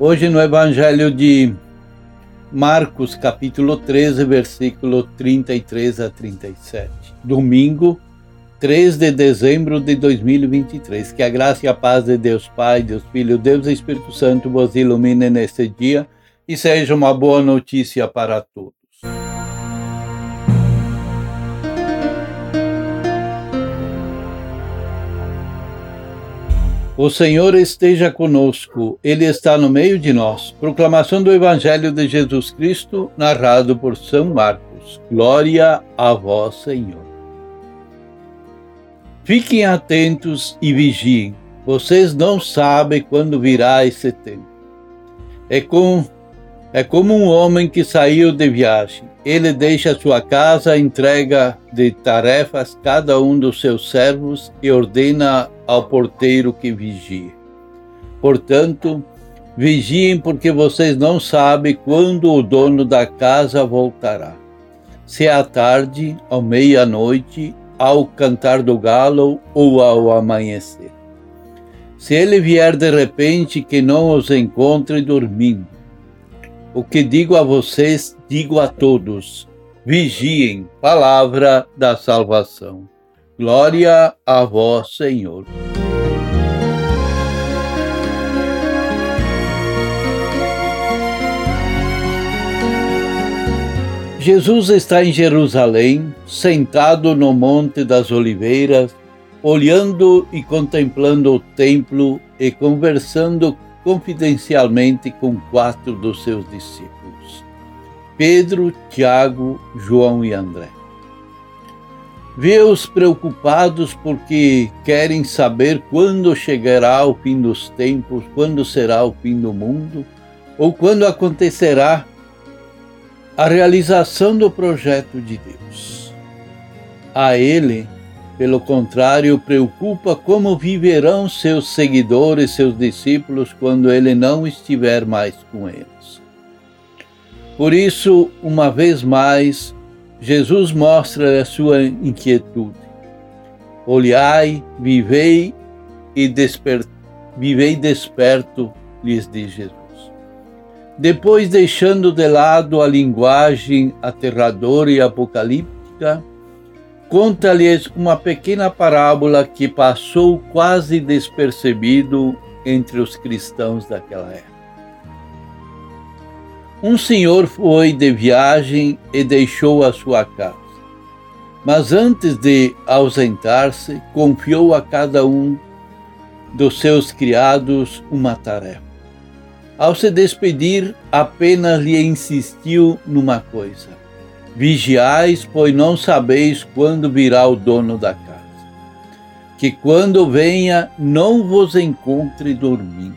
Hoje no Evangelho de Marcos, capítulo 13, versículo 33 a 37. Domingo, 3 de dezembro de 2023. Que a graça e a paz de Deus Pai, Deus Filho, Deus e Espírito Santo vos ilumine neste dia e seja uma boa notícia para todos. O Senhor esteja conosco, Ele está no meio de nós. Proclamação do Evangelho de Jesus Cristo, narrado por São Marcos. Glória a vós, Senhor. Fiquem atentos e vigiem. Vocês não sabem quando virá esse tempo. É, com, é como um homem que saiu de viagem. Ele deixa sua casa, entrega de tarefas cada um dos seus servos e ordena ao porteiro que vigie. Portanto, vigiem, porque vocês não sabem quando o dono da casa voltará. Se à tarde, ao meia-noite, ao cantar do galo ou ao amanhecer. Se ele vier de repente, que não os encontre dormindo. O que digo a vocês, digo a todos: vigiem, palavra da salvação. Glória a vós, Senhor. Jesus está em Jerusalém, sentado no Monte das Oliveiras, olhando e contemplando o templo e conversando confidencialmente com quatro dos seus discípulos: Pedro, Tiago, João e André. Vê-os preocupados porque querem saber quando chegará o fim dos tempos, quando será o fim do mundo, ou quando acontecerá a realização do projeto de Deus. A ele, pelo contrário, preocupa como viverão seus seguidores, seus discípulos, quando ele não estiver mais com eles. Por isso, uma vez mais, Jesus mostra a sua inquietude. Olhai, vivei e desper... vivei desperto, lhes diz Jesus. Depois, deixando de lado a linguagem aterradora e apocalíptica, conta-lhes uma pequena parábola que passou quase despercebido entre os cristãos daquela época. Um senhor foi de viagem e deixou a sua casa. Mas antes de ausentar-se, confiou a cada um dos seus criados uma tarefa. Ao se despedir, apenas lhe insistiu numa coisa: Vigiais, pois não sabeis quando virá o dono da casa. Que quando venha, não vos encontre dormindo.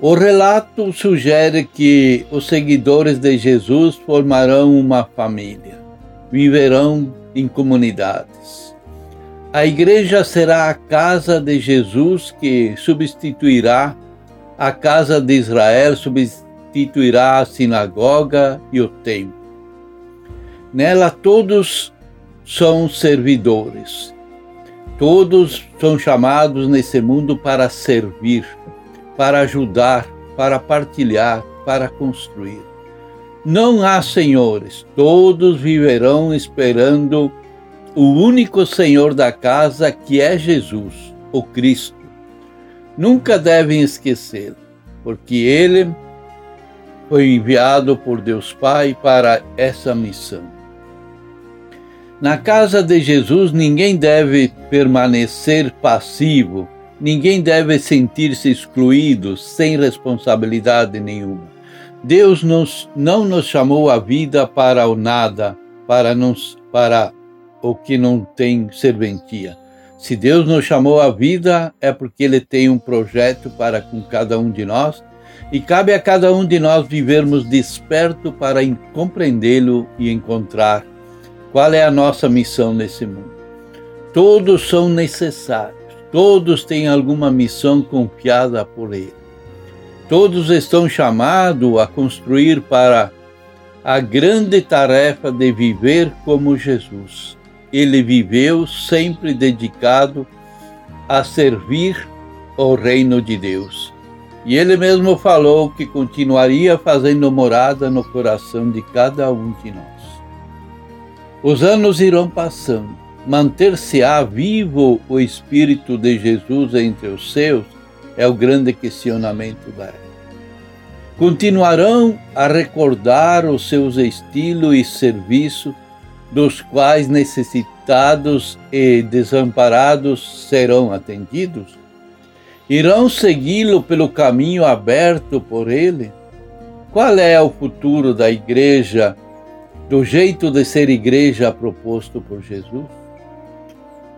O relato sugere que os seguidores de Jesus formarão uma família, viverão em comunidades. A igreja será a casa de Jesus que substituirá a casa de Israel, substituirá a sinagoga e o templo. Nela todos são servidores. Todos são chamados nesse mundo para servir para ajudar, para partilhar, para construir. Não há senhores, todos viverão esperando o único Senhor da casa que é Jesus, o Cristo. Nunca devem esquecê-lo, porque ele foi enviado por Deus Pai para essa missão. Na casa de Jesus, ninguém deve permanecer passivo Ninguém deve sentir-se excluído, sem responsabilidade nenhuma. Deus nos, não nos chamou a vida para o nada, para, nos, para o que não tem serventia. Se Deus nos chamou a vida, é porque Ele tem um projeto para com cada um de nós E cabe a cada um de nós vivermos desperto para compreendê-lo e encontrar qual é a nossa missão nesse mundo. Todos são necessários, todos têm alguma missão confiada por Ele. Todos estão chamados a construir para a grande tarefa de viver como Jesus. Ele viveu sempre dedicado a servir o reino de Deus. E ele mesmo falou que continuaria fazendo morada no coração de cada um de nós. Os anos irão passando. Manter-se-á vivo o Espírito de Jesus entre os seus é o grande questionamento da época. Continuarão a recordar os seus estilos e serviço, dos quais necessitados e desamparados serão atendidos? Irão segui-lo pelo caminho aberto por ele? Qual é o futuro da igreja, do jeito de ser igreja proposto por Jesus?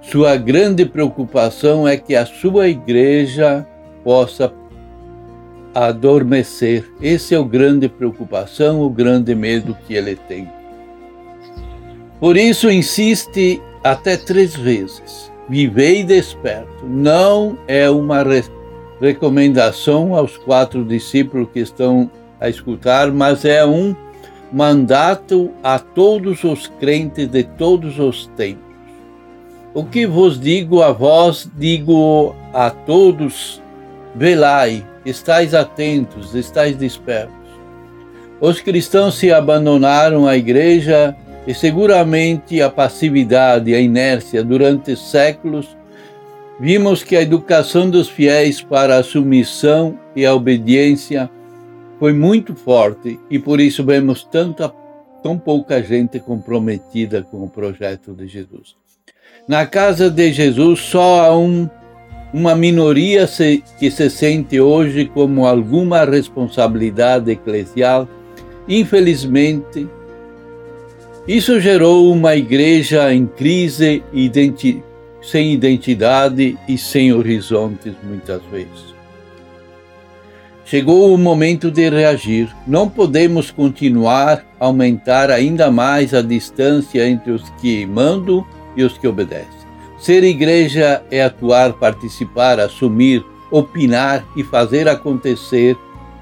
Sua grande preocupação é que a sua igreja possa adormecer. Esse é o grande preocupação, o grande medo que ele tem. Por isso insiste até três vezes vivei desperto. Não é uma re recomendação aos quatro discípulos que estão a escutar, mas é um mandato a todos os crentes de todos os tempos. O que vos digo a vós, digo a todos: velai, estais atentos, estais despertos. Os cristãos se abandonaram à igreja e seguramente a passividade, a inércia durante séculos, vimos que a educação dos fiéis para a submissão e a obediência foi muito forte e por isso vemos tanta tão pouca gente comprometida com o projeto de Jesus. Na casa de Jesus só há um, uma minoria se, que se sente hoje como alguma responsabilidade eclesial. Infelizmente, isso gerou uma igreja em crise, identi sem identidade e sem horizontes, muitas vezes. Chegou o momento de reagir. Não podemos continuar a aumentar ainda mais a distância entre os que mandam e os que obedecem. Ser igreja é atuar, participar, assumir, opinar e fazer acontecer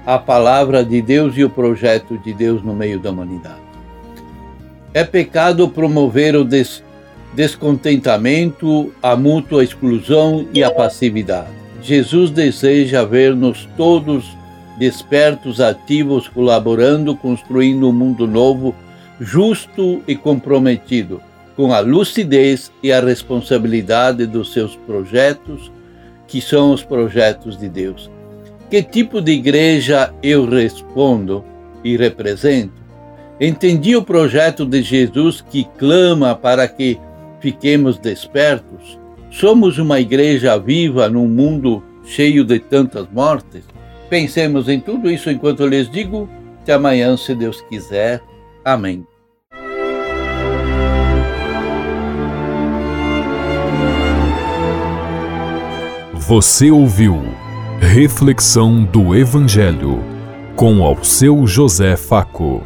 a palavra de Deus e o projeto de Deus no meio da humanidade. É pecado promover o des descontentamento, a mútua exclusão e a passividade. Jesus deseja ver-nos todos despertos, ativos, colaborando, construindo um mundo novo, justo e comprometido, com a lucidez e a responsabilidade dos seus projetos, que são os projetos de Deus. Que tipo de igreja eu respondo e represento? Entendi o projeto de Jesus que clama para que fiquemos despertos. Somos uma igreja viva num mundo cheio de tantas mortes. Pensemos em tudo isso enquanto lhes digo. Até amanhã, se Deus quiser. Amém. Você ouviu Reflexão do Evangelho com ao seu José Faco.